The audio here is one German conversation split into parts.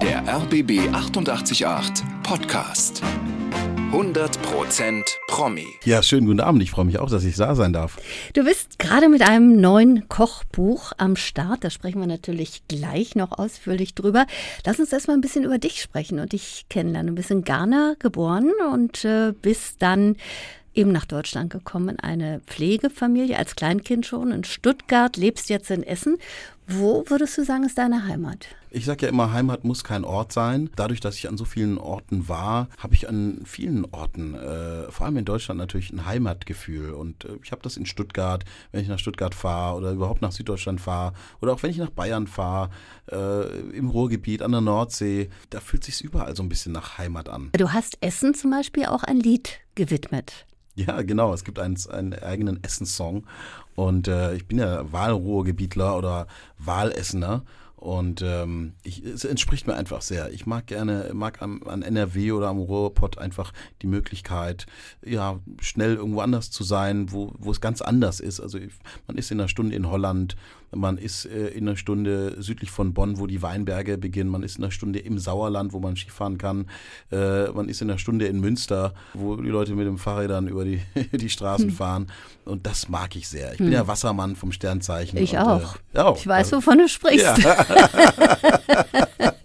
Der RBB 888 Podcast. 100% Promi. Ja, schönen guten Abend. Ich freue mich auch, dass ich da sein darf. Du bist gerade mit einem neuen Kochbuch am Start. Da sprechen wir natürlich gleich noch ausführlich drüber. Lass uns erstmal ein bisschen über dich sprechen und dich kennenlernen. Du bist in Ghana geboren und äh, bist dann eben nach Deutschland gekommen in eine Pflegefamilie als Kleinkind schon in Stuttgart, lebst jetzt in Essen. Wo würdest du sagen, ist deine Heimat? Ich sage ja immer, Heimat muss kein Ort sein. Dadurch, dass ich an so vielen Orten war, habe ich an vielen Orten, äh, vor allem in Deutschland natürlich ein Heimatgefühl. Und äh, ich habe das in Stuttgart, wenn ich nach Stuttgart fahre oder überhaupt nach Süddeutschland fahre oder auch wenn ich nach Bayern fahre, äh, im Ruhrgebiet, an der Nordsee, da fühlt sich überall so ein bisschen nach Heimat an. Du hast Essen zum Beispiel auch ein Lied gewidmet. Ja, genau. Es gibt einen, einen eigenen Essenssong. Und äh, ich bin ja Wahlruhrgebietler oder Wahlessener. Und ähm, ich, es entspricht mir einfach sehr. Ich mag gerne, mag am, an NRW oder am Ruhrpott einfach die Möglichkeit, ja, schnell irgendwo anders zu sein, wo, wo es ganz anders ist. Also man ist in einer Stunde in Holland, man ist äh, in einer Stunde südlich von Bonn, wo die Weinberge beginnen, man ist in einer Stunde im Sauerland, wo man Skifahren kann, äh, man ist in einer Stunde in Münster, wo die Leute mit dem Fahrrädern über die, die Straßen hm. fahren. Und das mag ich sehr. Ich bin hm. ja Wassermann vom Sternzeichen. Ich und, auch. Äh, ja, ich weiß, wovon du sprichst. Ja.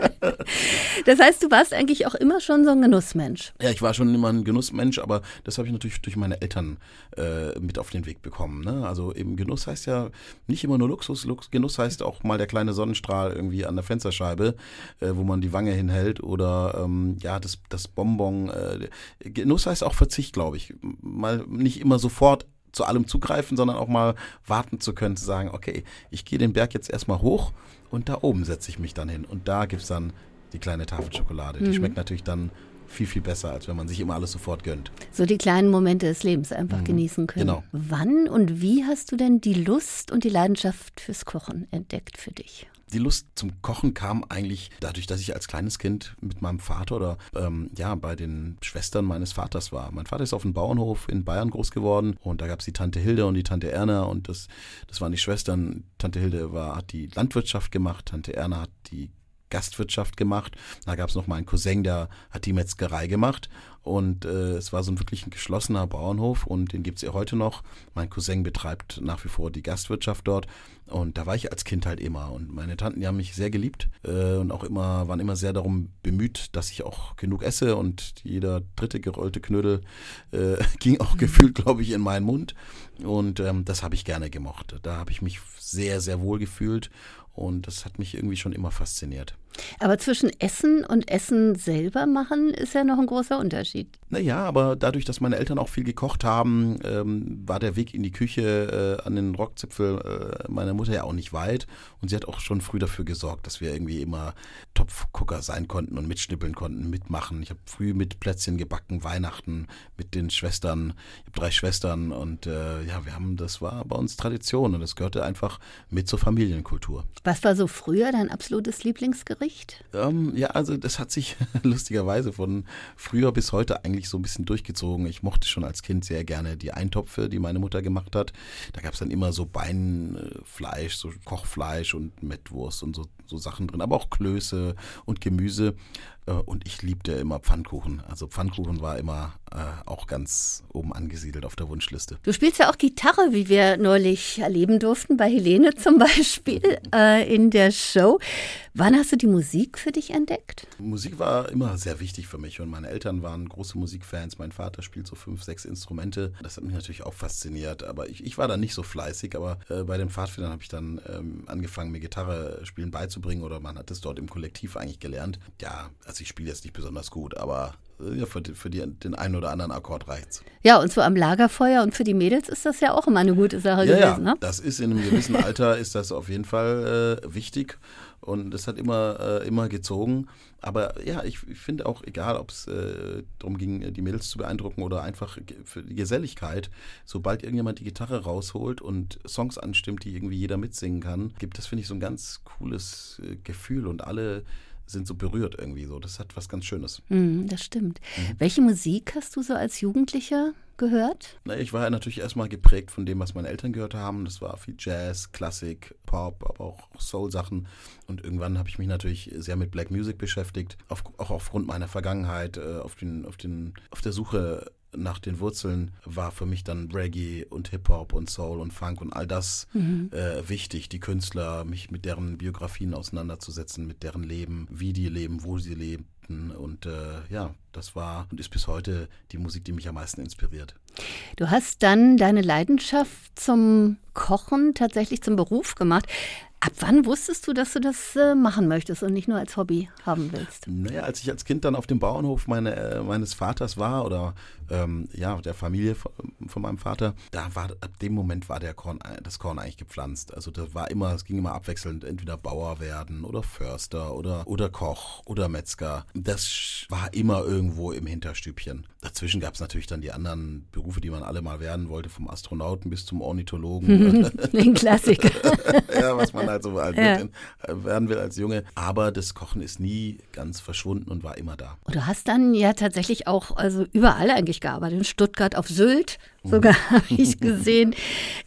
das heißt, du warst eigentlich auch immer schon so ein Genussmensch. Ja, ich war schon immer ein Genussmensch, aber das habe ich natürlich durch meine Eltern äh, mit auf den Weg bekommen. Ne? Also eben Genuss heißt ja nicht immer nur Luxus. Lux Genuss heißt auch mal der kleine Sonnenstrahl irgendwie an der Fensterscheibe, äh, wo man die Wange hinhält oder ähm, ja, das, das Bonbon. Äh, Genuss heißt auch Verzicht, glaube ich. Mal nicht immer sofort zu allem zugreifen, sondern auch mal warten zu können, zu sagen, okay, ich gehe den Berg jetzt erstmal hoch und da oben setze ich mich dann hin. Und da gibt es dann die kleine Tafel Schokolade. Die mhm. schmeckt natürlich dann viel, viel besser, als wenn man sich immer alles sofort gönnt. So die kleinen Momente des Lebens einfach mhm. genießen können. Genau. Wann und wie hast du denn die Lust und die Leidenschaft fürs Kochen entdeckt für dich? Die Lust zum Kochen kam eigentlich dadurch, dass ich als kleines Kind mit meinem Vater oder ähm, ja bei den Schwestern meines Vaters war. Mein Vater ist auf einem Bauernhof in Bayern groß geworden und da gab es die Tante Hilde und die Tante Erna und das, das waren die Schwestern. Tante Hilde war, hat die Landwirtschaft gemacht, Tante Erna hat die Gastwirtschaft gemacht. Da gab es noch mal einen Cousin, der hat die Metzgerei gemacht. Und äh, es war so ein wirklich ein geschlossener Bauernhof und den gibt es ja heute noch. Mein Cousin betreibt nach wie vor die Gastwirtschaft dort. Und da war ich als Kind halt immer. Und meine Tanten, die haben mich sehr geliebt äh, und auch immer, waren immer sehr darum bemüht, dass ich auch genug esse. Und jeder dritte gerollte Knödel äh, ging auch gefühlt, glaube ich, in meinen Mund. Und ähm, das habe ich gerne gemocht. Da habe ich mich sehr, sehr wohl gefühlt. Und das hat mich irgendwie schon immer fasziniert. Aber zwischen Essen und Essen selber machen ist ja noch ein großer Unterschied. Naja, aber dadurch, dass meine Eltern auch viel gekocht haben, ähm, war der Weg in die Küche äh, an den Rockzipfel äh, meiner Mutter ja auch nicht weit. Und sie hat auch schon früh dafür gesorgt, dass wir irgendwie immer Topfgucker sein konnten und mitschnippeln konnten, mitmachen. Ich habe früh mit Plätzchen gebacken, Weihnachten mit den Schwestern. Ich habe drei Schwestern und äh, ja, wir haben, das war bei uns Tradition und das gehörte einfach mit zur Familienkultur. Was war so früher dein absolutes Lieblingsgericht? Gericht? Ähm, ja, also das hat sich lustigerweise von früher bis heute eigentlich so ein bisschen durchgezogen. Ich mochte schon als Kind sehr gerne die Eintopfe, die meine Mutter gemacht hat. Da gab es dann immer so Beinfleisch, so Kochfleisch und Mettwurst und so, so Sachen drin, aber auch Klöße und Gemüse. Äh, und ich liebte immer Pfannkuchen. Also Pfannkuchen war immer äh, auch ganz oben angesiedelt auf der Wunschliste. Du spielst ja auch Gitarre, wie wir neulich erleben durften, bei Helene zum Beispiel äh, in der Show. Wann hast du die Musik für dich entdeckt? Musik war immer sehr wichtig für mich und meine Eltern waren große Musikfans. Mein Vater spielt so fünf, sechs Instrumente. Das hat mich natürlich auch fasziniert, aber ich, ich war da nicht so fleißig. Aber äh, bei den Pfadfindern habe ich dann ähm, angefangen, mir Gitarre spielen beizubringen oder man hat es dort im Kollektiv eigentlich gelernt. Ja, also ich spiele jetzt nicht besonders gut, aber äh, ja, für, die, für die, den einen oder anderen Akkord reicht's. Ja, und so am Lagerfeuer und für die Mädels ist das ja auch immer eine gute Sache ja, gewesen. Ja, ne? das ist in einem gewissen Alter ist das auf jeden Fall äh, wichtig und das hat immer, äh, immer gezogen. Aber ja, ich, ich finde auch, egal ob es äh, darum ging, die Mädels zu beeindrucken oder einfach für die Geselligkeit, sobald irgendjemand die Gitarre rausholt und Songs anstimmt, die irgendwie jeder mitsingen kann, gibt das, finde ich, so ein ganz cooles äh, Gefühl und alle sind so berührt irgendwie so. Das hat was ganz Schönes. Mm, das stimmt. Mhm. Welche Musik hast du so als Jugendlicher gehört? Na, ich war ja natürlich erstmal geprägt von dem, was meine Eltern gehört haben. Das war viel Jazz, Klassik, Pop, aber auch Soul-Sachen. Und irgendwann habe ich mich natürlich sehr mit Black Music beschäftigt, auf, auch aufgrund meiner Vergangenheit, äh, auf, den, auf, den, auf der Suche nach den Wurzeln war für mich dann Reggae und Hip-Hop und Soul und Funk und all das mhm. äh, wichtig, die Künstler, mich mit deren Biografien auseinanderzusetzen, mit deren Leben, wie die leben, wo sie lebten. Und äh, ja, das war und ist bis heute die Musik, die mich am meisten inspiriert. Du hast dann deine Leidenschaft zum Kochen tatsächlich zum Beruf gemacht. Ab wann wusstest du, dass du das äh, machen möchtest und nicht nur als Hobby haben willst? Naja, als ich als Kind dann auf dem Bauernhof meine, äh, meines Vaters war oder ähm, ja, der Familie von, von, meinem Vater, da war ab dem Moment war der Korn, das Korn eigentlich gepflanzt. Also das war immer, es ging immer abwechselnd, entweder Bauer werden oder Förster oder, oder Koch oder Metzger. Das war immer irgendwo im Hinterstübchen. Dazwischen gab es natürlich dann die anderen Berufe, die man alle mal werden wollte, vom Astronauten bis zum Ornithologen. Den Klassiker. ja, was man halt so halt ja. äh, werden will als Junge. Aber das Kochen ist nie ganz verschwunden und war immer da. Und du hast dann ja tatsächlich auch also überall eigentlich gearbeitet. In Stuttgart, auf Sylt sogar habe ich gesehen.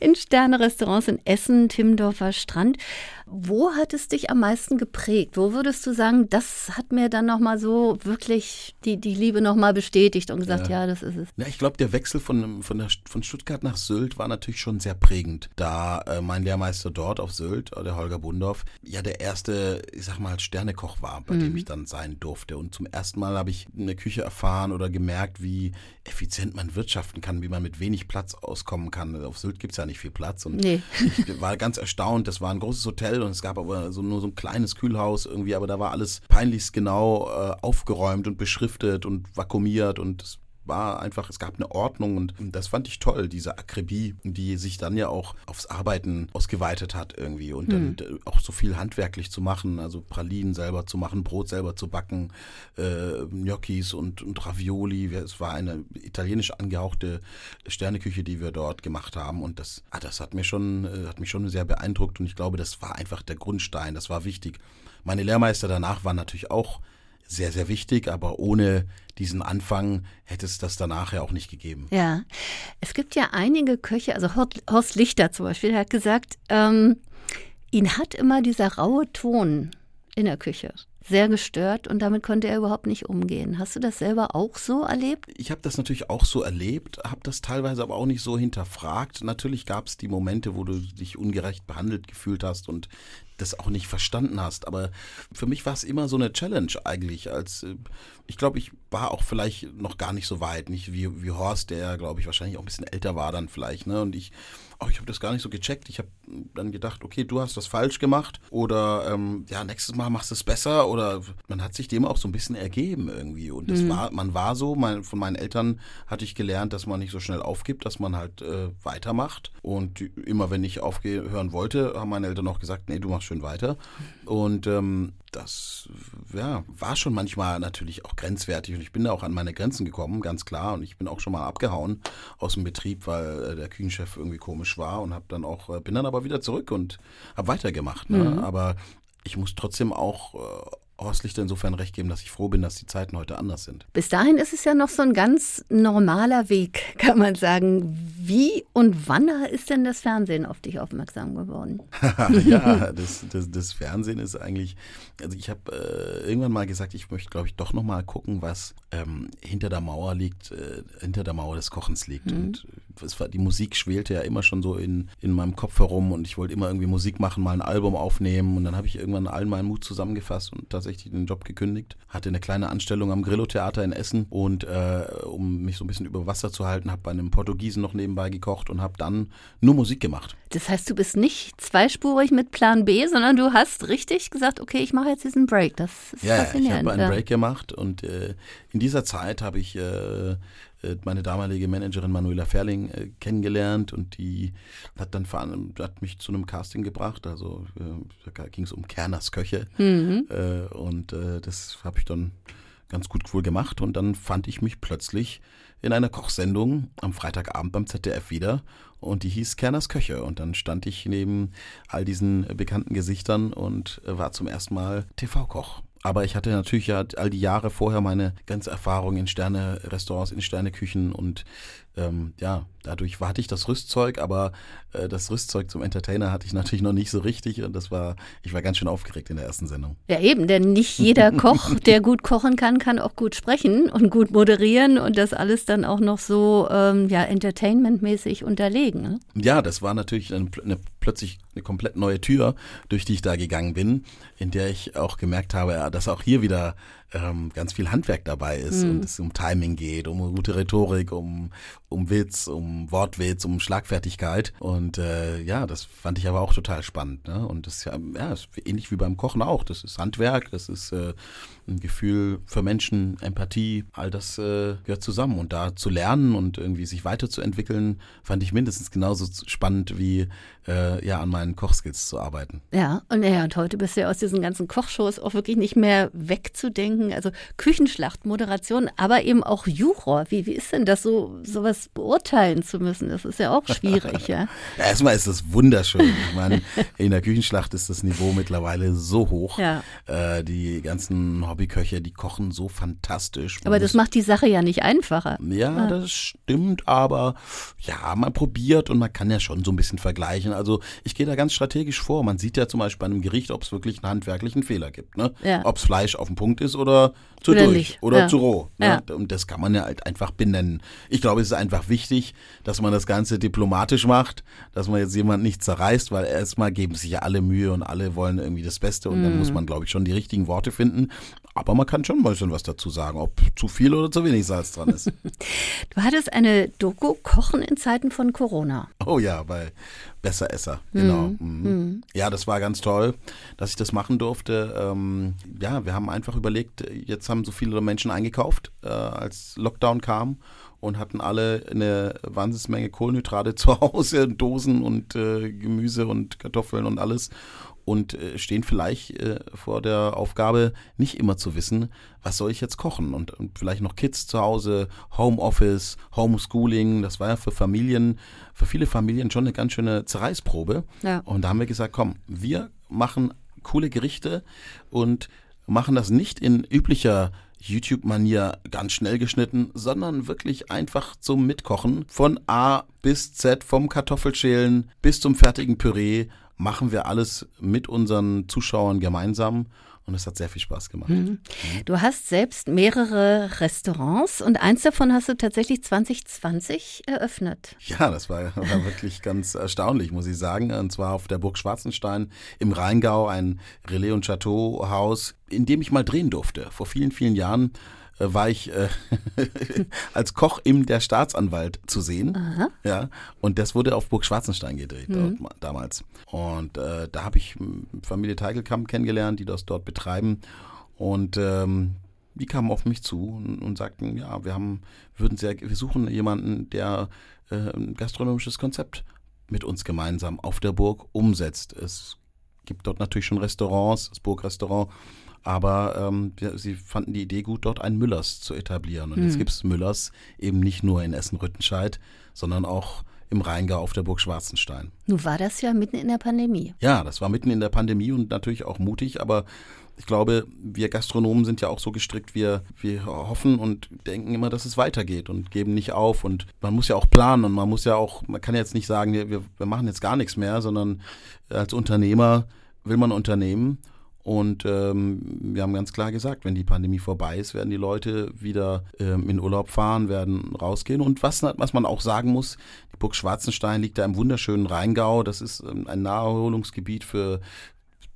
In Sterne-Restaurants in Essen, Timmendorfer Strand. Wo hat es dich am meisten geprägt? Wo würdest du sagen, das hat mir dann nochmal so wirklich die, die Liebe nochmal bestätigt und gesagt, ja. ja, das ist es? Ja, ich glaube, der Wechsel von, von, der, von Stuttgart nach Sylt war natürlich schon sehr prägend. Da äh, mein Lehrmeister dort auf Sylt, der Holger Bundorf, ja der erste, ich sag mal, Sternekoch war, bei mhm. dem ich dann sein durfte. Und zum ersten Mal habe ich in der Küche erfahren oder gemerkt, wie effizient man wirtschaften kann, wie man mit wenig Platz auskommen kann. Auf Sylt gibt es ja nicht viel Platz. Und nee. ich war ganz erstaunt. Das war ein großes Hotel und es gab aber so, nur so ein kleines Kühlhaus irgendwie, aber da war alles peinlichst genau äh, aufgeräumt und beschriftet und vakuumiert und es war einfach, es gab eine Ordnung und das fand ich toll, diese Akribie, die sich dann ja auch aufs Arbeiten ausgeweitet hat irgendwie und dann hm. auch so viel handwerklich zu machen, also Pralinen selber zu machen, Brot selber zu backen, äh, Gnocchis und, und Ravioli. Es war eine italienisch angehauchte Sterneküche, die wir dort gemacht haben und das, ah, das hat mir schon, äh, hat mich schon sehr beeindruckt und ich glaube, das war einfach der Grundstein, das war wichtig. Meine Lehrmeister danach waren natürlich auch sehr, sehr wichtig, aber ohne diesen Anfang hätte es das danach ja auch nicht gegeben. Ja, es gibt ja einige Köche, also Horst Lichter zum Beispiel, der hat gesagt, ähm, ihn hat immer dieser raue Ton in der Küche sehr gestört und damit konnte er überhaupt nicht umgehen. Hast du das selber auch so erlebt? Ich habe das natürlich auch so erlebt, habe das teilweise aber auch nicht so hinterfragt. Natürlich gab es die Momente, wo du dich ungerecht behandelt gefühlt hast und das auch nicht verstanden hast. Aber für mich war es immer so eine Challenge eigentlich. Als äh, ich glaube, ich war auch vielleicht noch gar nicht so weit, nicht wie, wie Horst, der glaube ich wahrscheinlich auch ein bisschen älter war dann vielleicht. Ne? Und ich, oh, ich habe das gar nicht so gecheckt. Ich habe dann gedacht, okay, du hast das falsch gemacht oder ähm, ja, nächstes Mal machst du es besser oder man hat sich dem auch so ein bisschen ergeben irgendwie. Und das mhm. war, man war so, mein, von meinen Eltern hatte ich gelernt, dass man nicht so schnell aufgibt, dass man halt äh, weitermacht. Und immer wenn ich aufhören wollte, haben meine Eltern auch gesagt, nee, du machst schön weiter. Und ähm, das ja, war schon manchmal natürlich auch grenzwertig und ich bin da auch an meine Grenzen gekommen, ganz klar. Und ich bin auch schon mal abgehauen aus dem Betrieb, weil äh, der Küchenchef irgendwie komisch war und habe dann auch, äh, bin dann aber wieder zurück und habe weitergemacht. Ne? Mhm. Aber ich muss trotzdem auch äh, Horst Lichter insofern recht geben, dass ich froh bin, dass die Zeiten heute anders sind. Bis dahin ist es ja noch so ein ganz normaler Weg, kann man sagen. Wie und wann ist denn das Fernsehen auf dich aufmerksam geworden? ja, das, das, das, Fernsehen ist eigentlich, also ich habe äh, irgendwann mal gesagt, ich möchte, glaube ich, doch noch mal gucken, was ähm, hinter der Mauer liegt, äh, hinter der Mauer des Kochens liegt. Mhm. Und es war, die Musik schwelte ja immer schon so in, in meinem Kopf herum und ich wollte immer irgendwie Musik machen, mal ein Album aufnehmen und dann habe ich irgendwann allen meinen Mut zusammengefasst und tatsächlich tatsächlich den Job gekündigt, hatte eine kleine Anstellung am Grillo-Theater in Essen und äh, um mich so ein bisschen über Wasser zu halten, habe bei einem Portugiesen noch nebenbei gekocht und habe dann nur Musik gemacht. Das heißt, du bist nicht zweispurig mit Plan B, sondern du hast richtig gesagt, okay, ich mache jetzt diesen Break. Das ist ja, faszinierend. Ja, ich habe einen Break gemacht und äh, in dieser Zeit habe ich äh, äh, meine damalige Managerin Manuela Ferling äh, kennengelernt und die hat dann hat mich zu einem Casting gebracht. Also äh, da ging es um Kerners Köche. Mhm. äh, und äh, das habe ich dann ganz gut wohl gemacht. Und dann fand ich mich plötzlich in einer Kochsendung am Freitagabend beim ZDF wieder. Und die hieß Kerners Köche. Und dann stand ich neben all diesen bekannten Gesichtern und war zum ersten Mal TV-Koch Aber ich hatte natürlich ja all die Jahre vorher meine ganze Erfahrung in Sterne-Restaurants, in Sterneküchen und ähm, ja, dadurch hatte ich das Rüstzeug, aber äh, das Rüstzeug zum Entertainer hatte ich natürlich noch nicht so richtig und das war, ich war ganz schön aufgeregt in der ersten Sendung. Ja, eben, denn nicht jeder Koch, der gut kochen kann, kann auch gut sprechen und gut moderieren und das alles dann auch noch so ähm, ja, entertainmentmäßig unterlegen. Ne? Ja, das war natürlich eine, eine, plötzlich eine komplett neue Tür, durch die ich da gegangen bin, in der ich auch gemerkt habe, dass auch hier wieder ähm, ganz viel Handwerk dabei ist mhm. und es um Timing geht, um gute Rhetorik, um, um Witz, um Wortwitz, um Schlagfertigkeit. Und äh, ja, das fand ich aber auch total spannend. Ne? Und das ist ja, ja ist ähnlich wie beim Kochen auch. Das ist Handwerk, das ist äh, ein Gefühl für Menschen, Empathie, all das äh, gehört zusammen. Und da zu lernen und irgendwie sich weiterzuentwickeln, fand ich mindestens genauso spannend wie äh, ja an meinen Kochskills zu arbeiten. Ja, und ja, und heute bist du ja aus diesen ganzen Kochshows auch wirklich nicht mehr wegzudenken. Also Küchenschlacht, Moderation, aber eben auch Juror. Wie, wie ist denn das so, sowas beurteilen zu müssen? Das ist ja auch schwierig, ja. ja erstmal ist das wunderschön. Ich meine, in der Küchenschlacht ist das Niveau mittlerweile so hoch. Ja. Äh, die ganzen Hobbyköche, die kochen so fantastisch. Aber das macht die Sache ja nicht einfacher. Ja, ja, das stimmt, aber ja, man probiert und man kann ja schon so ein bisschen vergleichen. Also ich gehe da ganz strategisch vor. Man sieht ja zum Beispiel bei einem Gericht, ob es wirklich einen handwerklichen Fehler gibt. Ne? Ja. Ob es Fleisch auf dem Punkt ist oder zu oder durch nicht. oder ja. zu roh. Ne? Ja. Und das kann man ja halt einfach benennen. Ich glaube, es ist einfach wichtig, dass man das Ganze diplomatisch macht, dass man jetzt jemand nicht zerreißt, weil erstmal geben sich ja alle Mühe und alle wollen irgendwie das Beste und mm. dann muss mhm. man, glaube ich, schon die richtigen Worte finden. Aber man kann schon mal schon was dazu sagen, ob zu viel oder zu wenig Salz dran ist. du hattest eine Doku Kochen in Zeiten von Corona. Oh ja, bei Besseresser, genau. Mhm. Mhm. Ja, das war ganz toll, dass ich das machen durfte. Ähm, ja, wir haben einfach überlegt, jetzt haben so viele Menschen eingekauft, äh, als Lockdown kam und hatten alle eine Wahnsinnsmenge Kohlenhydrate zu Hause, Dosen und äh, Gemüse und Kartoffeln und alles und äh, stehen vielleicht äh, vor der Aufgabe, nicht immer zu wissen, was soll ich jetzt kochen und, und, vielleicht noch Kids zu Hause, Homeoffice, Homeschooling, das war ja für Familien, für viele Familien schon eine ganz schöne Zerreißprobe. Ja. Und da haben wir gesagt, komm, wir machen coole Gerichte und machen das nicht in üblicher YouTube-Manier ganz schnell geschnitten, sondern wirklich einfach zum Mitkochen. Von A bis Z, vom Kartoffelschälen bis zum fertigen Püree machen wir alles mit unseren Zuschauern gemeinsam. Und es hat sehr viel Spaß gemacht. Mhm. Du hast selbst mehrere Restaurants und eins davon hast du tatsächlich 2020 eröffnet. Ja, das war, war wirklich ganz erstaunlich, muss ich sagen. Und zwar auf der Burg Schwarzenstein im Rheingau, ein Relais- und Chateau-Haus, in dem ich mal drehen durfte. Vor vielen, vielen Jahren war ich äh, als Koch im Der Staatsanwalt zu sehen. Aha. Ja, und das wurde auf Burg Schwarzenstein gedreht mhm. dort, damals. Und äh, da habe ich Familie Teigelkamp kennengelernt, die das dort betreiben. Und ähm, die kamen auf mich zu und, und, sagten, ja, wir haben, würden sehr, wir suchen jemanden, der äh, ein gastronomisches Konzept mit uns gemeinsam auf der Burg umsetzt. Es gibt dort natürlich schon Restaurants, das Burgrestaurant aber ähm, sie fanden die Idee gut, dort einen Müllers zu etablieren. Und mhm. jetzt gibt es Müllers eben nicht nur in Essen-Rüttenscheid, sondern auch im Rheingau auf der Burg Schwarzenstein. Nun war das ja mitten in der Pandemie. Ja, das war mitten in der Pandemie und natürlich auch mutig, aber ich glaube, wir Gastronomen sind ja auch so gestrickt, wir, wir hoffen und denken immer, dass es weitergeht und geben nicht auf. Und man muss ja auch planen und man muss ja auch, man kann jetzt nicht sagen, wir, wir machen jetzt gar nichts mehr, sondern als Unternehmer will man unternehmen. Und ähm, wir haben ganz klar gesagt, wenn die Pandemie vorbei ist, werden die Leute wieder ähm, in Urlaub fahren, werden rausgehen. Und was, was man auch sagen muss, die Burg Schwarzenstein liegt da im wunderschönen Rheingau. Das ist ähm, ein Naherholungsgebiet für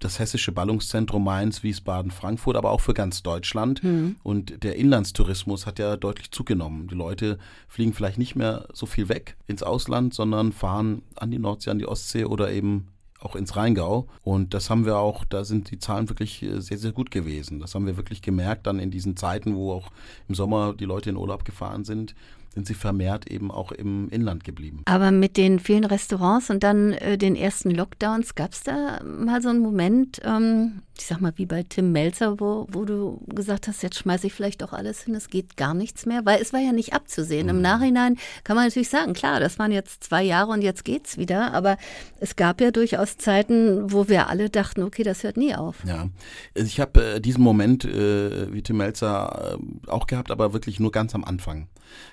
das hessische Ballungszentrum Mainz, Wiesbaden, Frankfurt, aber auch für ganz Deutschland. Mhm. Und der Inlandstourismus hat ja deutlich zugenommen. Die Leute fliegen vielleicht nicht mehr so viel weg ins Ausland, sondern fahren an die Nordsee, an die Ostsee oder eben auch ins Rheingau. Und das haben wir auch, da sind die Zahlen wirklich äh, sehr, sehr gut gewesen. Das haben wir wirklich gemerkt dann in diesen Zeiten, wo auch im Sommer die Leute in Urlaub gefahren sind, sind sie vermehrt eben auch im Inland geblieben. Aber mit den vielen Restaurants und dann äh, den ersten Lockdowns, gab es da mal so einen Moment, ähm, ich sag mal wie bei Tim Melzer, wo, wo du gesagt hast, jetzt schmeiße ich vielleicht auch alles hin, es geht gar nichts mehr, weil es war ja nicht abzusehen. Mhm. Im Nachhinein kann man natürlich sagen, klar, das waren jetzt zwei Jahre und jetzt geht's wieder, aber es gab ja durchaus Zeiten, wo wir alle dachten, okay, das hört nie auf. Ja, ich habe äh, diesen Moment äh, wie Tim Melzer äh, auch gehabt, aber wirklich nur ganz am Anfang.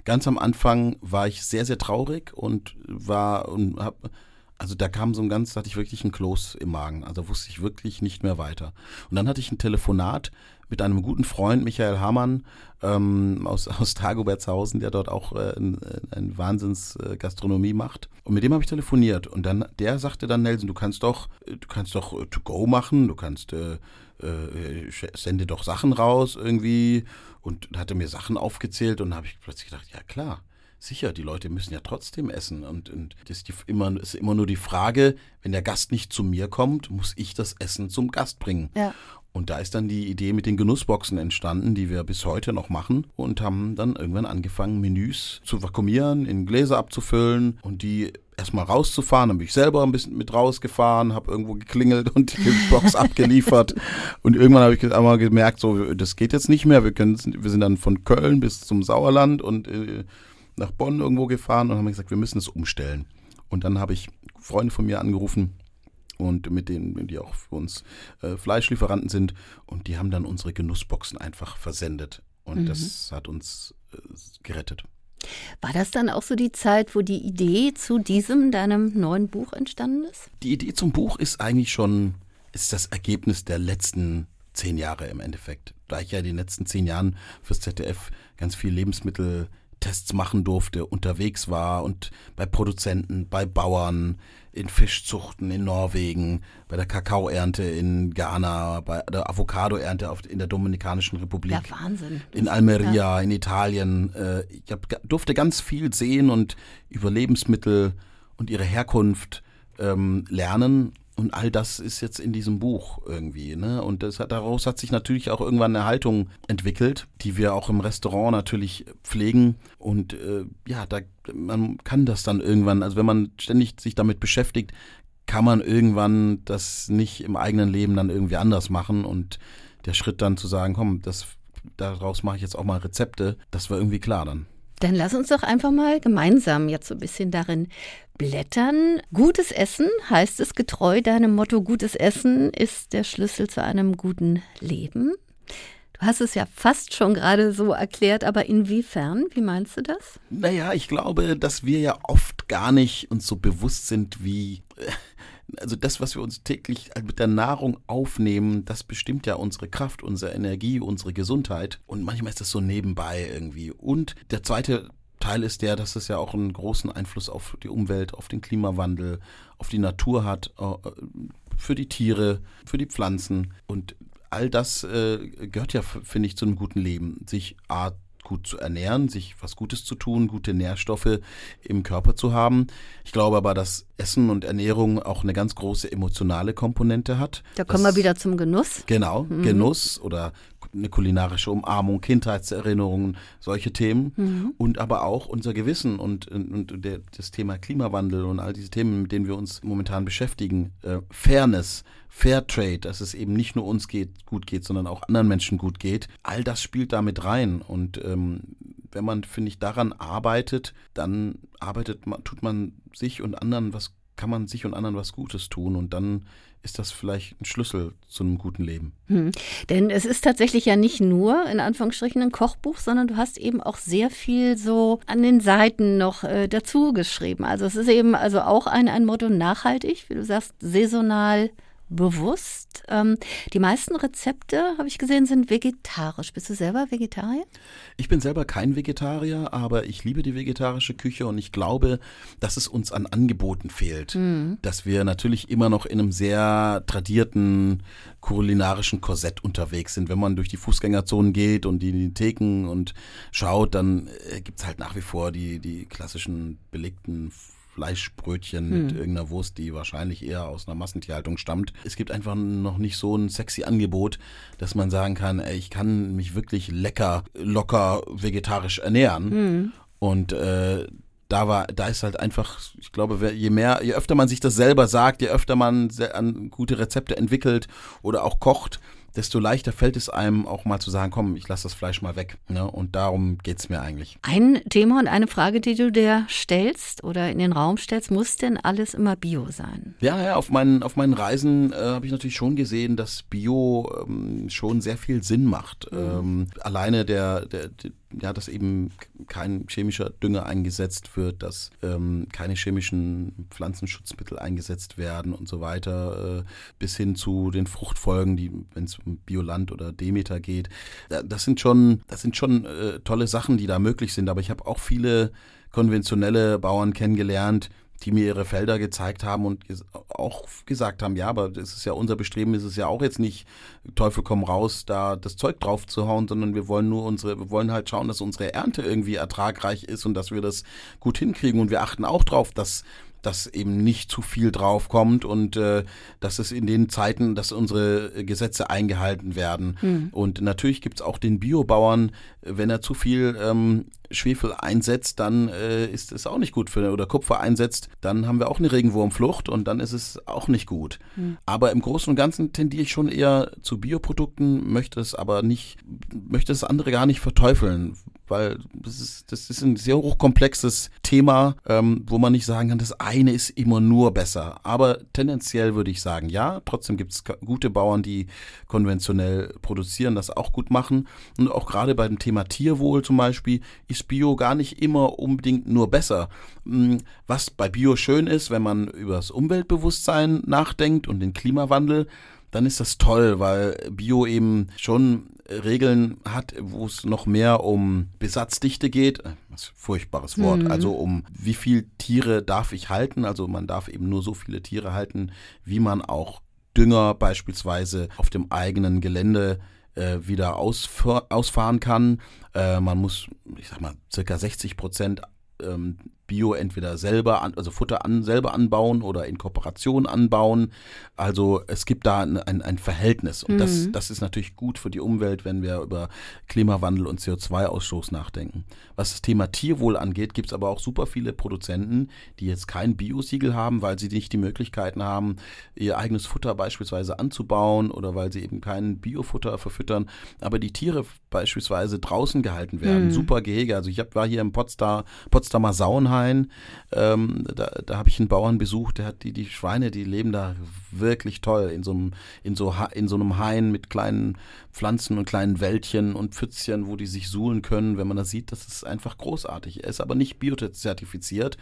Ganz am Anfang war ich sehr, sehr traurig und war und hab, also da kam so ein ganz, hatte ich wirklich ein Kloß im Magen. Also wusste ich wirklich nicht mehr weiter. Und dann hatte ich ein Telefonat mit einem guten Freund, Michael Hamann, ähm, aus, aus Tagobertshausen, der dort auch äh, ein, ein Wahnsinns äh, macht. Und mit dem habe ich telefoniert. Und dann, der sagte dann, Nelson, du kannst doch, du kannst doch äh, to go machen, du kannst äh, äh, sende doch Sachen raus irgendwie und hatte mir Sachen aufgezählt und habe ich plötzlich gedacht, ja klar, sicher, die Leute müssen ja trotzdem essen und, und das ist, die, immer, ist immer nur die Frage, wenn der Gast nicht zu mir kommt, muss ich das Essen zum Gast bringen. Ja. Und da ist dann die Idee mit den Genussboxen entstanden, die wir bis heute noch machen und haben dann irgendwann angefangen, Menüs zu vakuumieren, in Gläser abzufüllen und die erstmal rauszufahren. Dann bin ich selber ein bisschen mit rausgefahren, habe irgendwo geklingelt und die Box abgeliefert. Und irgendwann habe ich einmal gemerkt, so, das geht jetzt nicht mehr. Wir, können, wir sind dann von Köln bis zum Sauerland und äh, nach Bonn irgendwo gefahren und haben gesagt, wir müssen es umstellen. Und dann habe ich Freunde von mir angerufen, und mit denen, die auch für uns äh, Fleischlieferanten sind. Und die haben dann unsere Genussboxen einfach versendet. Und mhm. das hat uns äh, gerettet. War das dann auch so die Zeit, wo die Idee zu diesem, deinem neuen Buch entstanden ist? Die Idee zum Buch ist eigentlich schon, ist das Ergebnis der letzten zehn Jahre im Endeffekt. Da ich ja in den letzten zehn Jahren fürs ZDF ganz viel Lebensmitteltests machen durfte, unterwegs war und bei Produzenten, bei Bauern, in Fischzuchten in Norwegen, bei der Kakaoernte in Ghana, bei der Avocadoernte in der Dominikanischen Republik. Ja, Wahnsinn. In Almeria, ja. in Italien. Äh, ich hab, durfte ganz viel sehen und über Lebensmittel und ihre Herkunft ähm, lernen und all das ist jetzt in diesem Buch irgendwie. Ne? Und hat, daraus hat sich natürlich auch irgendwann eine Haltung entwickelt, die wir auch im Restaurant natürlich pflegen. Und äh, ja, da, man kann das dann irgendwann, also wenn man ständig sich damit beschäftigt, kann man irgendwann das nicht im eigenen Leben dann irgendwie anders machen. Und der Schritt dann zu sagen, komm, das, daraus mache ich jetzt auch mal Rezepte, das war irgendwie klar dann. Dann lass uns doch einfach mal gemeinsam jetzt so ein bisschen darin blättern. Gutes Essen heißt es getreu deinem Motto, gutes Essen ist der Schlüssel zu einem guten Leben. Du hast es ja fast schon gerade so erklärt, aber inwiefern? Wie meinst du das? Naja, ich glaube, dass wir ja oft gar nicht uns so bewusst sind, wie also das, was wir uns täglich mit der Nahrung aufnehmen, das bestimmt ja unsere Kraft, unsere Energie, unsere Gesundheit. Und manchmal ist das so nebenbei irgendwie. Und der zweite Teil ist der, dass es ja auch einen großen Einfluss auf die Umwelt, auf den Klimawandel, auf die Natur hat, äh, für die Tiere, für die Pflanzen. Und all das äh, gehört ja, finde ich, zu einem guten Leben. Sich A, gut zu ernähren, sich was Gutes zu tun, gute Nährstoffe im Körper zu haben. Ich glaube aber, dass Essen und Ernährung auch eine ganz große emotionale Komponente hat. Da kommen das, wir wieder zum Genuss. Genau, mhm. Genuss oder eine kulinarische Umarmung, Kindheitserinnerungen, solche Themen. Mhm. Und aber auch unser Gewissen und, und der, das Thema Klimawandel und all diese Themen, mit denen wir uns momentan beschäftigen. Äh, Fairness, Fairtrade, dass es eben nicht nur uns geht, gut geht, sondern auch anderen Menschen gut geht. All das spielt damit rein. Und ähm, wenn man, finde ich, daran arbeitet, dann arbeitet man, tut man sich und anderen was, kann man sich und anderen was Gutes tun. Und dann ist das vielleicht ein Schlüssel zu einem guten Leben. Hm. Denn es ist tatsächlich ja nicht nur in Anführungsstrichen ein Kochbuch, sondern du hast eben auch sehr viel so an den Seiten noch äh, dazu geschrieben. Also es ist eben also auch ein, ein Motto nachhaltig, wie du sagst, saisonal bewusst. Ähm, die meisten Rezepte, habe ich gesehen, sind vegetarisch. Bist du selber Vegetarier? Ich bin selber kein Vegetarier, aber ich liebe die vegetarische Küche und ich glaube, dass es uns an Angeboten fehlt. Mhm. Dass wir natürlich immer noch in einem sehr tradierten kulinarischen Korsett unterwegs sind. Wenn man durch die Fußgängerzonen geht und die, die Theken und schaut, dann äh, gibt es halt nach wie vor die, die klassischen belegten Fleischbrötchen hm. mit irgendeiner Wurst, die wahrscheinlich eher aus einer Massentierhaltung stammt. Es gibt einfach noch nicht so ein sexy Angebot, dass man sagen kann, ey, ich kann mich wirklich lecker, locker vegetarisch ernähren. Hm. Und äh, da war, da ist halt einfach, ich glaube, je mehr, je öfter man sich das selber sagt, je öfter man an gute Rezepte entwickelt oder auch kocht, desto leichter fällt es einem auch mal zu sagen, komm, ich lasse das Fleisch mal weg. Ne? Und darum geht es mir eigentlich. Ein Thema und eine Frage, die du dir stellst oder in den Raum stellst, muss denn alles immer Bio sein? Ja, ja, auf meinen, auf meinen Reisen äh, habe ich natürlich schon gesehen, dass Bio ähm, schon sehr viel Sinn macht. Mhm. Ähm, alleine der, der, der ja, dass eben kein chemischer Dünger eingesetzt wird, dass ähm, keine chemischen Pflanzenschutzmittel eingesetzt werden und so weiter, äh, bis hin zu den Fruchtfolgen, die, wenn es um Bioland oder Demeter geht. Das sind schon, das sind schon äh, tolle Sachen, die da möglich sind. Aber ich habe auch viele konventionelle Bauern kennengelernt, die mir ihre Felder gezeigt haben und auch gesagt haben, ja, aber das ist ja unser Bestreben, ist es ja auch jetzt nicht Teufel komm raus, da das Zeug drauf zu hauen, sondern wir wollen nur unsere, wir wollen halt schauen, dass unsere Ernte irgendwie ertragreich ist und dass wir das gut hinkriegen und wir achten auch drauf, dass dass eben nicht zu viel draufkommt und äh, dass es in den Zeiten, dass unsere Gesetze eingehalten werden. Mhm. Und natürlich gibt's auch den Biobauern, wenn er zu viel ähm, Schwefel einsetzt, dann äh, ist es auch nicht gut für oder Kupfer einsetzt, dann haben wir auch eine Regenwurmflucht und dann ist es auch nicht gut. Mhm. Aber im Großen und Ganzen tendiere ich schon eher zu Bioprodukten, möchte es aber nicht, möchte das andere gar nicht verteufeln, weil das ist, das ist ein sehr hochkomplexes Thema, ähm, wo man nicht sagen kann, das eine ist immer nur besser. Aber tendenziell würde ich sagen, ja, trotzdem gibt es gute Bauern, die konventionell produzieren, das auch gut machen. Und auch gerade beim Thema Tierwohl zum Beispiel ist Bio gar nicht immer unbedingt nur besser. Hm, was bei Bio schön ist, wenn man über das Umweltbewusstsein nachdenkt und den Klimawandel, dann ist das toll, weil Bio eben schon Regeln hat, wo es noch mehr um Besatzdichte geht. Was furchtbares Wort. Mhm. Also um wie viel Tiere darf ich halten. Also man darf eben nur so viele Tiere halten, wie man auch Dünger beispielsweise auf dem eigenen Gelände äh, wieder ausfahren kann. Äh, man muss, ich sag mal, circa 60 Prozent ähm, Bio entweder selber, an, also Futter an, selber anbauen oder in Kooperation anbauen. Also es gibt da ein, ein, ein Verhältnis. Und mhm. das, das ist natürlich gut für die Umwelt, wenn wir über Klimawandel und CO2-Ausstoß nachdenken. Was das Thema Tierwohl angeht, gibt es aber auch super viele Produzenten, die jetzt kein Biosiegel haben, weil sie nicht die Möglichkeiten haben, ihr eigenes Futter beispielsweise anzubauen oder weil sie eben kein Biofutter verfüttern. Aber die Tiere beispielsweise draußen gehalten werden. Mhm. Super Gehege. Also ich hab, war hier im Potsdam, Potsdamer Sauenheim Schwein. Ähm, da da habe ich einen Bauern besucht, der hat die, die Schweine, die leben da wirklich toll in so einem, in so, in so einem Hain mit kleinen Pflanzen und kleinen Wäldchen und Pfützchen, wo die sich suhlen können. Wenn man das sieht, das ist einfach großartig. Er ist aber nicht biozertifiziert,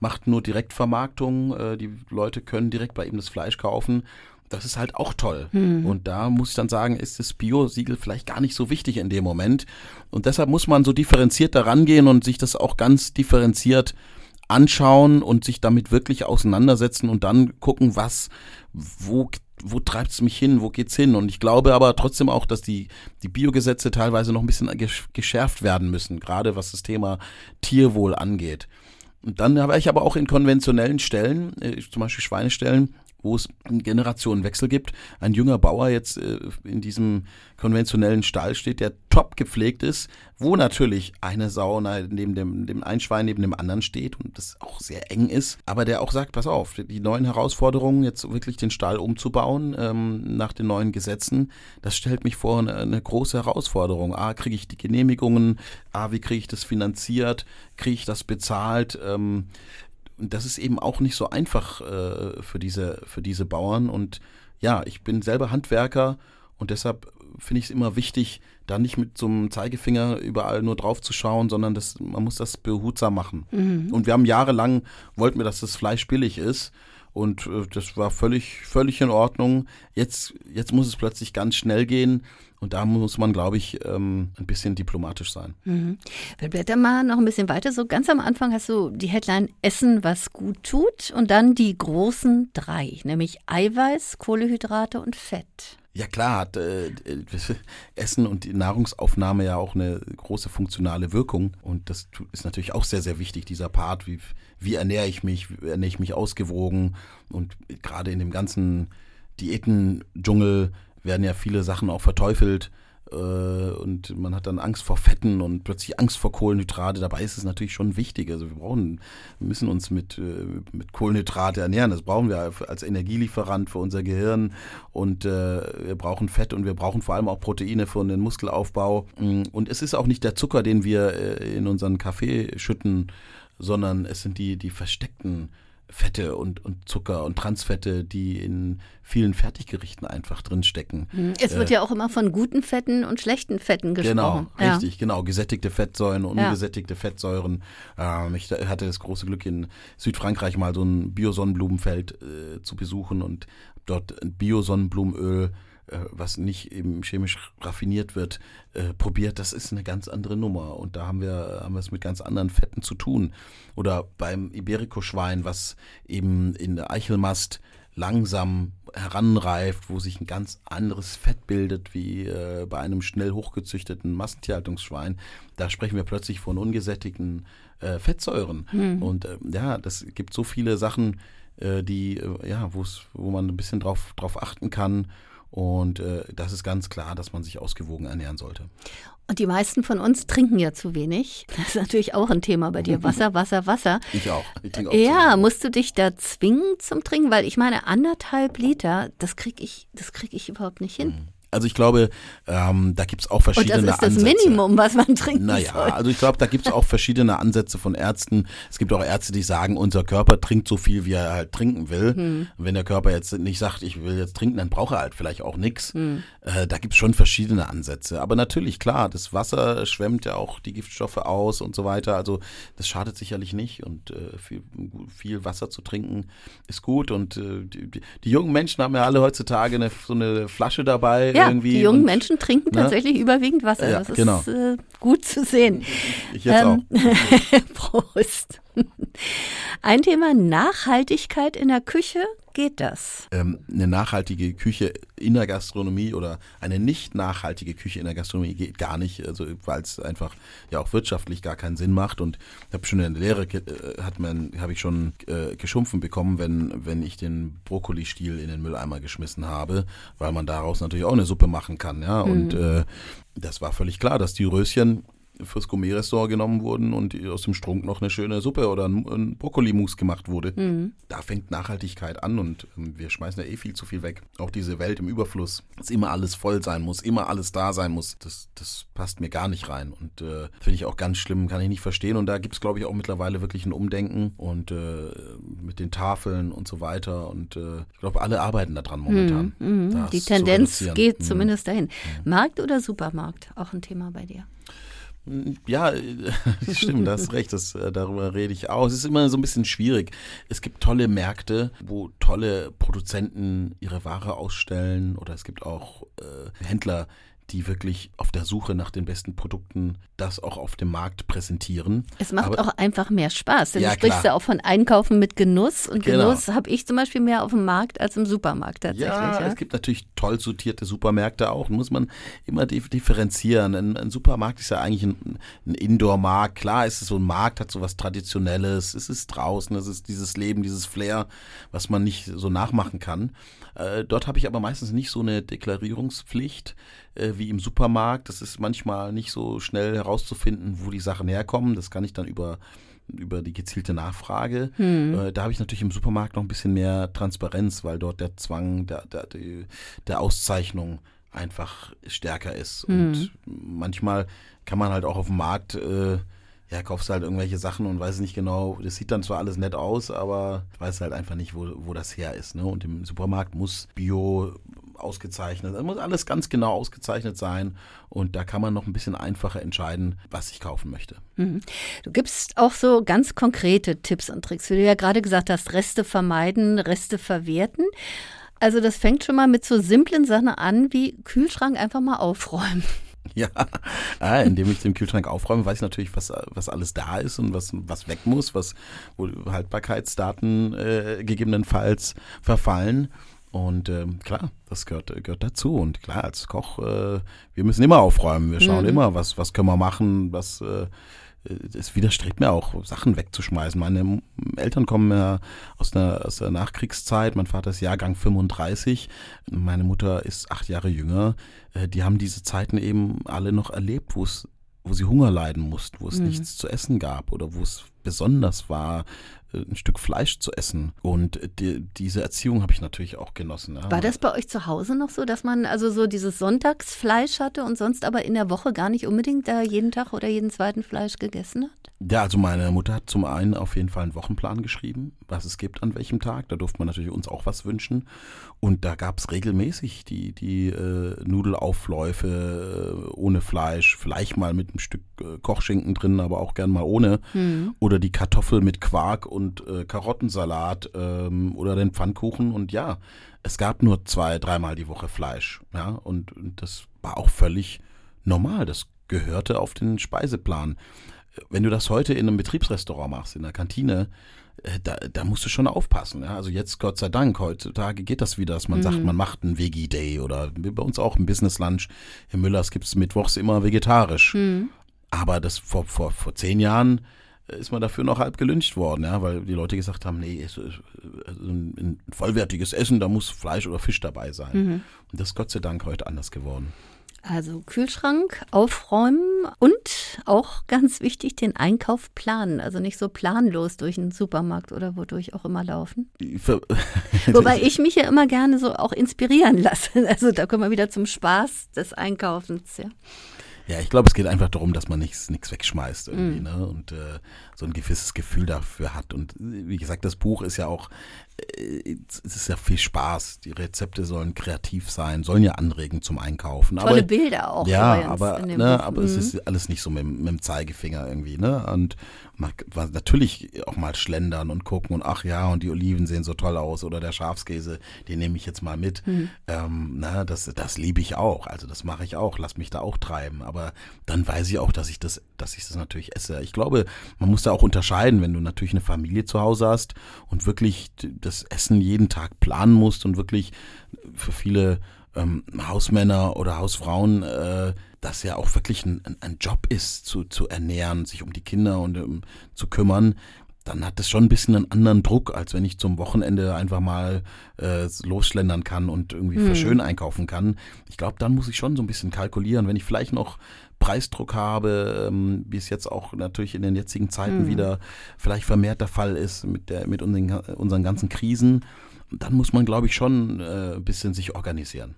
macht nur Direktvermarktung. Äh, die Leute können direkt bei ihm das Fleisch kaufen das ist halt auch toll. Hm. Und da muss ich dann sagen, ist das Bio-Siegel vielleicht gar nicht so wichtig in dem Moment. Und deshalb muss man so differenziert daran gehen und sich das auch ganz differenziert anschauen und sich damit wirklich auseinandersetzen und dann gucken, was, wo, wo treibt es mich hin, wo geht's hin? Und ich glaube aber trotzdem auch, dass die, die Biogesetze teilweise noch ein bisschen geschärft werden müssen, gerade was das Thema Tierwohl angeht. Und dann habe ich aber auch in konventionellen Stellen, äh, zum Beispiel Schweinestellen, wo es einen Generationenwechsel gibt. Ein junger Bauer jetzt äh, in diesem konventionellen Stall steht, der top gepflegt ist, wo natürlich eine Sau neben dem, dem ein Schwein neben dem anderen steht und das auch sehr eng ist, aber der auch sagt, pass auf, die neuen Herausforderungen, jetzt wirklich den Stall umzubauen ähm, nach den neuen Gesetzen, das stellt mich vor eine, eine große Herausforderung. A, kriege ich die Genehmigungen, A, wie kriege ich das finanziert, kriege ich das bezahlt, ähm, und das ist eben auch nicht so einfach äh, für, diese, für diese Bauern. Und ja, ich bin selber Handwerker und deshalb finde ich es immer wichtig, da nicht mit so einem Zeigefinger überall nur drauf zu schauen, sondern das, man muss das behutsam machen. Mhm. Und wir haben jahrelang, wollten wir, dass das Fleisch billig ist. Und äh, das war völlig, völlig in Ordnung. Jetzt, jetzt muss es plötzlich ganz schnell gehen. Und da muss man, glaube ich, ähm, ein bisschen diplomatisch sein. Mhm. Wir blättern mal noch ein bisschen weiter. So ganz am Anfang hast du die Headline Essen, was gut tut und dann die großen drei, nämlich Eiweiß, Kohlehydrate und Fett. Ja klar, hat äh, Essen und die Nahrungsaufnahme ja auch eine große funktionale Wirkung. Und das ist natürlich auch sehr, sehr wichtig, dieser Part, wie, wie ernähre ich mich, wie ernähre ich mich ausgewogen. Und gerade in dem ganzen Diäten-Dschungel werden ja viele Sachen auch verteufelt. Äh, und man hat dann Angst vor Fetten und plötzlich Angst vor Kohlenhydrate. Dabei ist es natürlich schon wichtig. Also wir brauchen, müssen uns mit, äh, mit Kohlenhydrate ernähren. Das brauchen wir als Energielieferant für unser Gehirn und äh, wir brauchen Fett und wir brauchen vor allem auch Proteine für den Muskelaufbau. Und es ist auch nicht der Zucker, den wir äh, in unseren Kaffee schütten, sondern es sind die, die versteckten Fette und, und Zucker und Transfette, die in vielen Fertiggerichten einfach drinstecken. Hm, es wird äh, ja auch immer von guten Fetten und schlechten Fetten gesprochen. Genau, richtig, ja. genau. Gesättigte Fettsäuren, ungesättigte ja. Fettsäuren. Ähm, ich hatte das große Glück, in Südfrankreich mal so ein Biosonnenblumenfeld äh, zu besuchen und dort Biosonnenblumenöl was nicht eben chemisch raffiniert wird, äh, probiert, das ist eine ganz andere Nummer. Und da haben wir, haben wir es mit ganz anderen Fetten zu tun. Oder beim Iberico-Schwein, was eben in der Eichelmast langsam heranreift, wo sich ein ganz anderes Fett bildet wie äh, bei einem schnell hochgezüchteten Massentierhaltungsschwein. Da sprechen wir plötzlich von ungesättigten äh, Fettsäuren. Mhm. Und äh, ja, das gibt so viele Sachen, äh, die, äh, ja, wo man ein bisschen drauf, drauf achten kann und äh, das ist ganz klar, dass man sich ausgewogen ernähren sollte. Und die meisten von uns trinken ja zu wenig. Das ist natürlich auch ein Thema bei dir. Wasser, Wasser, Wasser. Ich auch. Ich trinke auch ja, musst du dich da zwingen zum Trinken? Weil ich meine, anderthalb Liter, das kriege ich, das krieg ich überhaupt nicht hin. Mhm. Also ich glaube, ähm, da gibt es auch verschiedene Ansätze. Und das ist das Ansätze. Minimum, was man trinken naja, soll. also ich glaube, da gibt es auch verschiedene Ansätze von Ärzten. Es gibt auch Ärzte, die sagen, unser Körper trinkt so viel, wie er halt trinken will. Hm. Wenn der Körper jetzt nicht sagt, ich will jetzt trinken, dann braucht er halt vielleicht auch nichts. Hm. Äh, da gibt es schon verschiedene Ansätze. Aber natürlich, klar, das Wasser schwemmt ja auch die Giftstoffe aus und so weiter. Also das schadet sicherlich nicht. Und äh, viel, viel, Wasser zu trinken ist gut. Und äh, die, die, jungen Menschen haben ja alle heutzutage eine, so eine Flasche dabei. Ja, irgendwie die jungen Menschen Menschen trinken ne? tatsächlich überwiegend Wasser. Ja, das ist genau. äh, gut zu sehen. Ich jetzt ähm, auch. Prost. Ein Thema Nachhaltigkeit in der Küche. Geht das? Ähm, eine nachhaltige Küche in der Gastronomie oder eine nicht nachhaltige Küche in der Gastronomie geht gar nicht, also weil es einfach ja auch wirtschaftlich gar keinen Sinn macht. Und ich habe schon in der Lehre äh, hat man habe ich schon äh, geschumpfen bekommen, wenn wenn ich den Brokkolistiel in den Mülleimer geschmissen habe, weil man daraus natürlich auch eine Suppe machen kann, ja. Mhm. Und äh, das war völlig klar, dass die Röschen fürs Gourmet-Restaurant genommen wurden und aus dem Strunk noch eine schöne Suppe oder ein, ein Brokkolimus gemacht wurde. Mhm. Da fängt Nachhaltigkeit an und ähm, wir schmeißen ja eh viel zu viel weg. Auch diese Welt im Überfluss, dass immer alles voll sein muss, immer alles da sein muss, das, das passt mir gar nicht rein. Und äh, finde ich auch ganz schlimm, kann ich nicht verstehen. Und da gibt es, glaube ich, auch mittlerweile wirklich ein Umdenken und äh, mit den Tafeln und so weiter. Und äh, ich glaube, alle arbeiten daran momentan. Mhm, mh. Die Tendenz geht mhm. zumindest dahin. Mhm. Markt oder Supermarkt? Auch ein Thema bei dir. Ja, stimmt, da hast recht, das, äh, darüber rede ich auch. Es ist immer so ein bisschen schwierig. Es gibt tolle Märkte, wo tolle Produzenten ihre Ware ausstellen oder es gibt auch äh, Händler, die wirklich auf der Suche nach den besten Produkten das auch auf dem Markt präsentieren. Es macht Aber, auch einfach mehr Spaß. Denn ja, du sprichst ja auch von Einkaufen mit Genuss. Und genau. Genuss habe ich zum Beispiel mehr auf dem Markt als im Supermarkt tatsächlich. Ja, ja, es gibt natürlich toll sortierte Supermärkte auch. Muss man immer differenzieren. Ein, ein Supermarkt ist ja eigentlich ein, ein Indoor-Markt. Klar ist es so ein Markt, hat so was Traditionelles. Es ist draußen, es ist dieses Leben, dieses Flair, was man nicht so nachmachen kann. Äh, dort habe ich aber meistens nicht so eine Deklarierungspflicht äh, wie im Supermarkt. Das ist manchmal nicht so schnell herauszufinden, wo die Sachen herkommen. Das kann ich dann über über die gezielte Nachfrage. Hm. Äh, da habe ich natürlich im Supermarkt noch ein bisschen mehr Transparenz, weil dort der Zwang der, der, der Auszeichnung einfach stärker ist. Hm. Und manchmal kann man halt auch auf dem Markt äh, ja, kaufst halt irgendwelche Sachen und weiß nicht genau, das sieht dann zwar alles nett aus, aber weiß halt einfach nicht, wo, wo das her ist. Ne? Und im Supermarkt muss Bio ausgezeichnet, es muss alles ganz genau ausgezeichnet sein und da kann man noch ein bisschen einfacher entscheiden, was ich kaufen möchte. Mhm. Du gibst auch so ganz konkrete Tipps und Tricks, wie du ja gerade gesagt hast, Reste vermeiden, Reste verwerten. Also das fängt schon mal mit so simplen Sachen an wie Kühlschrank einfach mal aufräumen. Ja, ah, indem ich den Kühlschrank aufräume, weiß ich natürlich, was, was alles da ist und was, was weg muss, was wo Haltbarkeitsdaten äh, gegebenenfalls verfallen. Und ähm, klar, das gehört, gehört dazu. Und klar, als Koch, äh, wir müssen immer aufräumen. Wir schauen mhm. immer, was, was können wir machen, was, äh, es widerstrebt mir auch, Sachen wegzuschmeißen. Meine Eltern kommen ja aus der, aus der Nachkriegszeit. Mein Vater ist Jahrgang 35. Meine Mutter ist acht Jahre jünger. Äh, die haben diese Zeiten eben alle noch erlebt, wo es wo sie Hunger leiden mussten, wo es mhm. nichts zu essen gab oder wo es besonders war, ein Stück Fleisch zu essen. Und die, diese Erziehung habe ich natürlich auch genossen. Ja. War das bei euch zu Hause noch so, dass man also so dieses Sonntagsfleisch hatte und sonst aber in der Woche gar nicht unbedingt da jeden Tag oder jeden zweiten Fleisch gegessen hat? Ja, also meine Mutter hat zum einen auf jeden Fall einen Wochenplan geschrieben, was es gibt an welchem Tag. Da durfte man natürlich uns auch was wünschen. Und da gab es regelmäßig die, die äh, Nudelaufläufe äh, ohne Fleisch, vielleicht mal mit einem Stück äh, Kochschinken drin, aber auch gern mal ohne. Hm. Oder die Kartoffel mit Quark und äh, Karottensalat ähm, oder den Pfannkuchen. Und ja, es gab nur zwei, dreimal die Woche Fleisch. Ja, und, und das war auch völlig normal. Das gehörte auf den Speiseplan wenn du das heute in einem Betriebsrestaurant machst, in der Kantine, da, da musst du schon aufpassen. Ja? Also jetzt, Gott sei Dank, heutzutage geht das wieder, dass man mhm. sagt, man macht einen Veggie-Day oder bei uns auch ein Business-Lunch. In Müllers gibt es mittwochs immer vegetarisch. Mhm. Aber das vor, vor, vor zehn Jahren äh, ist man dafür noch halb gelüncht worden, ja, weil die Leute gesagt haben, nee, so, ein, ein, vollwertiges Essen, da muss Fleisch oder Fisch dabei sein. Mhm. Und das ist Gott sei Dank heute anders geworden. Also Kühlschrank aufräumen und auch ganz wichtig, den Einkauf planen. Also nicht so planlos durch einen Supermarkt oder wodurch auch immer laufen. Wobei ich mich ja immer gerne so auch inspirieren lasse. Also da kommen wir wieder zum Spaß des Einkaufens, ja. Ja, ich glaube, es geht einfach darum, dass man nichts nichts wegschmeißt irgendwie, mm. ne? Und äh, so ein gewisses Gefühl dafür hat. Und wie gesagt, das Buch ist ja auch, äh, es ist ja viel Spaß. Die Rezepte sollen kreativ sein, sollen ja anregen zum Einkaufen. Tolle aber, Bilder auch. Ja, aber, ne, aber mm. es ist alles nicht so mit, mit dem Zeigefinger irgendwie, ne? Und man, natürlich auch mal schlendern und gucken und ach ja, und die Oliven sehen so toll aus oder der Schafskäse, den nehme ich jetzt mal mit. Mhm. Ähm, na, das, das liebe ich auch. Also das mache ich auch, lass mich da auch treiben. Aber dann weiß ich auch, dass ich das, dass ich das natürlich esse. Ich glaube, man muss da auch unterscheiden, wenn du natürlich eine Familie zu Hause hast und wirklich das Essen jeden Tag planen musst und wirklich für viele ähm, Hausmänner oder Hausfrauen äh, das ja auch wirklich ein, ein Job ist, zu, zu ernähren, sich um die Kinder und um, zu kümmern, dann hat das schon ein bisschen einen anderen Druck, als wenn ich zum Wochenende einfach mal äh, losschlendern kann und irgendwie hm. für schön einkaufen kann. Ich glaube, dann muss ich schon so ein bisschen kalkulieren, wenn ich vielleicht noch Preisdruck habe, ähm, wie es jetzt auch natürlich in den jetzigen Zeiten hm. wieder vielleicht vermehrt der Fall ist mit, der, mit unseren, unseren ganzen Krisen, dann muss man, glaube ich, schon äh, ein bisschen sich organisieren.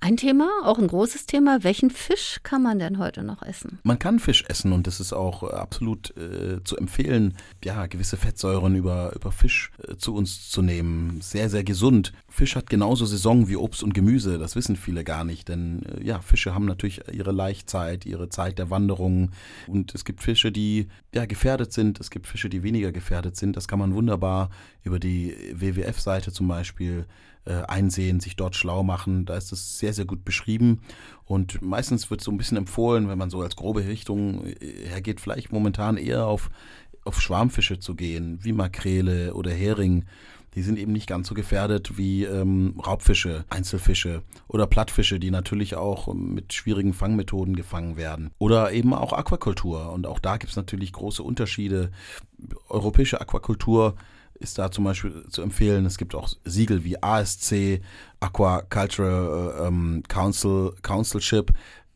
Ein Thema, auch ein großes Thema, welchen Fisch kann man denn heute noch essen? Man kann Fisch essen und das ist auch äh, absolut äh, zu empfehlen, ja, gewisse Fettsäuren über, über Fisch äh, zu uns zu nehmen. Sehr, sehr gesund. Fisch hat genauso Saison wie Obst und Gemüse, das wissen viele gar nicht, denn äh, ja, Fische haben natürlich ihre Laichzeit, ihre Zeit der Wanderung und es gibt Fische, die ja gefährdet sind, es gibt Fische, die weniger gefährdet sind. Das kann man wunderbar über die WWF-Seite zum Beispiel äh, einsehen, sich dort schlau machen. Da ist es sehr, sehr gut beschrieben. Und meistens wird so ein bisschen empfohlen, wenn man so als grobe Richtung äh, hergeht, vielleicht momentan eher auf, auf Schwarmfische zu gehen, wie Makrele oder Hering. Die sind eben nicht ganz so gefährdet wie ähm, Raubfische, Einzelfische oder Plattfische, die natürlich auch mit schwierigen Fangmethoden gefangen werden. Oder eben auch Aquakultur. Und auch da gibt es natürlich große Unterschiede. Europäische Aquakultur ist da zum Beispiel zu empfehlen. Es gibt auch Siegel wie ASC, Aquaculture äh, ähm, Council, Councilship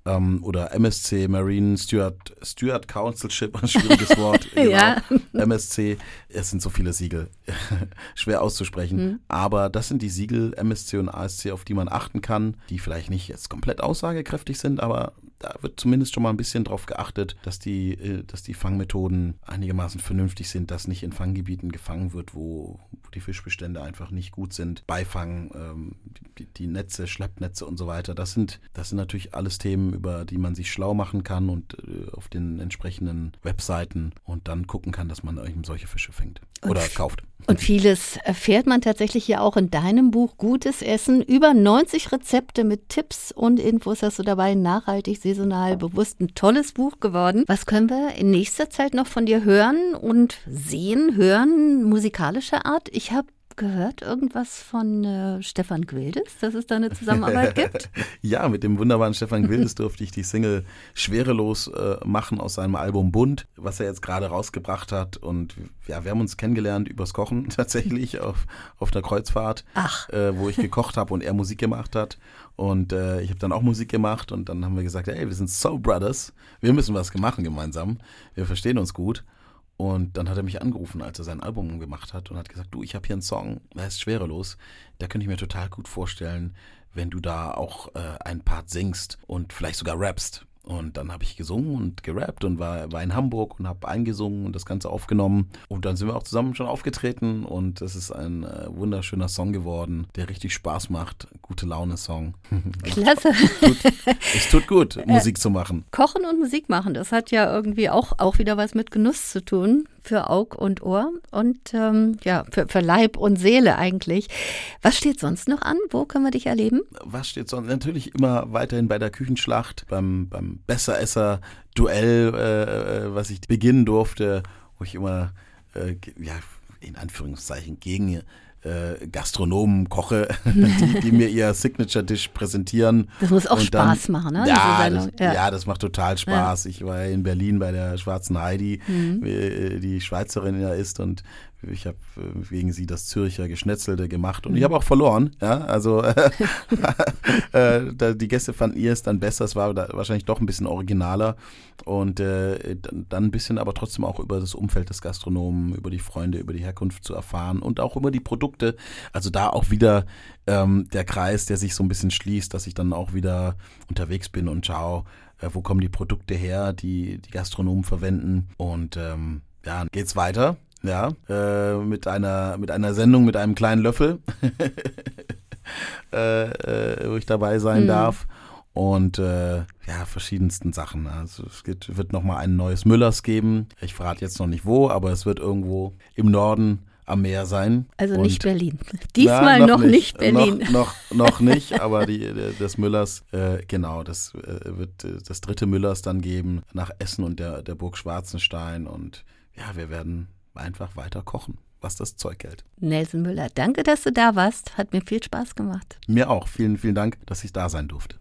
ähm, oder MSC, Marine Steward, Steward Councilship, ein schwieriges Wort. genau. ja. MSC, es sind so viele Siegel, schwer auszusprechen. Mhm. Aber das sind die Siegel MSC und ASC, auf die man achten kann, die vielleicht nicht jetzt komplett aussagekräftig sind, aber da wird zumindest schon mal ein bisschen drauf geachtet, dass die, äh, dass die Fangmethoden einigermaßen vernünftig sind, dass nicht in Fanggebieten gefangen wird, wo, wo die Fischbestände einfach nicht gut sind. Beifang, ähm, die, die, Netze, Schleppnetze und so weiter. Das sind, das sind natürlich alles Themen, über die man sich schlau machen kann und äh, auf den entsprechenden Webseiten und dann gucken kann, dass man eben solche Fische fängt oder und, kauft. Und vieles erfährt man tatsächlich ja auch in deinem Buch Gutes Essen. Über 90 Rezepte mit Tipps und Infos hast du dabei nachhaltig saisonal bewusst ein tolles Buch geworden. Was können wir in nächster Zeit noch von dir hören und sehen, hören, musikalischer Art? Ich habe gehört irgendwas von äh, Stefan Gwildes, dass es da eine Zusammenarbeit gibt? ja, mit dem wunderbaren Stefan Gwildes durfte ich die Single Schwerelos äh, machen aus seinem Album Bund, was er jetzt gerade rausgebracht hat. Und ja, wir haben uns kennengelernt übers Kochen tatsächlich auf, auf einer Kreuzfahrt, äh, wo ich gekocht habe und er Musik gemacht hat. Und äh, ich habe dann auch Musik gemacht und dann haben wir gesagt, hey, wir sind Soul Brothers, wir müssen was machen gemeinsam, wir verstehen uns gut. Und dann hat er mich angerufen, als er sein Album gemacht hat und hat gesagt, du, ich habe hier einen Song, der ist schwerelos, da könnte ich mir total gut vorstellen, wenn du da auch äh, ein Part singst und vielleicht sogar rappst. Und dann habe ich gesungen und gerappt und war, war in Hamburg und habe eingesungen und das Ganze aufgenommen. Und dann sind wir auch zusammen schon aufgetreten und es ist ein äh, wunderschöner Song geworden, der richtig Spaß macht. Gute Laune-Song. Klasse. tut, es tut gut, Musik zu machen. Kochen und Musik machen, das hat ja irgendwie auch, auch wieder was mit Genuss zu tun für Aug und Ohr und ähm, ja, für, für Leib und Seele eigentlich. Was steht sonst noch an? Wo können wir dich erleben? Was steht sonst? Natürlich immer weiterhin bei der Küchenschlacht, beim, beim Besseresser-Duell, äh, was ich beginnen durfte, wo ich immer, äh, ja, in Anführungszeichen gegen äh, Gastronomen koche, die, die, mir ihr Signature-Dish präsentieren. Das muss auch dann, Spaß machen, ne? Ja das, ja. ja das, macht total Spaß. Ja. Ich war in Berlin bei der Schwarzen Heidi, mhm. Äh, die Schweizerin ja ist und ich habe äh, wegen sie das Zürcher Geschnetzelte gemacht und mhm. ich habe auch verloren. Ja, also äh, die Gäste fanden ihr es dann besser. Es war wahrscheinlich doch ein bisschen originaler und äh, dann ein bisschen, aber trotzdem auch über das Umfeld des Gastronomen, über die Freunde, über die Herkunft zu erfahren und auch über die Produkte. Also da auch wieder ähm, der Kreis, der sich so ein bisschen schließt, dass ich dann auch wieder unterwegs bin und schaue, äh, wo kommen die Produkte her, die die Gastronomen verwenden und ähm, ja, geht's weiter ja, äh, mit einer mit einer Sendung mit einem kleinen Löffel, äh, äh, wo ich dabei sein mhm. darf und äh, ja verschiedensten Sachen. Also es gibt, wird noch mal ein neues Müllers geben. Ich verrate jetzt noch nicht wo, aber es wird irgendwo im Norden am Meer sein. Also und, nicht Berlin. Diesmal na, noch, noch, nicht, Berlin. Noch, noch, noch nicht, aber die, des Müllers, äh, genau, das äh, wird das dritte Müllers dann geben nach Essen und der, der Burg Schwarzenstein. Und ja, wir werden einfach weiter kochen, was das Zeug hält. Nelson Müller, danke, dass du da warst. Hat mir viel Spaß gemacht. Mir auch. Vielen, vielen Dank, dass ich da sein durfte.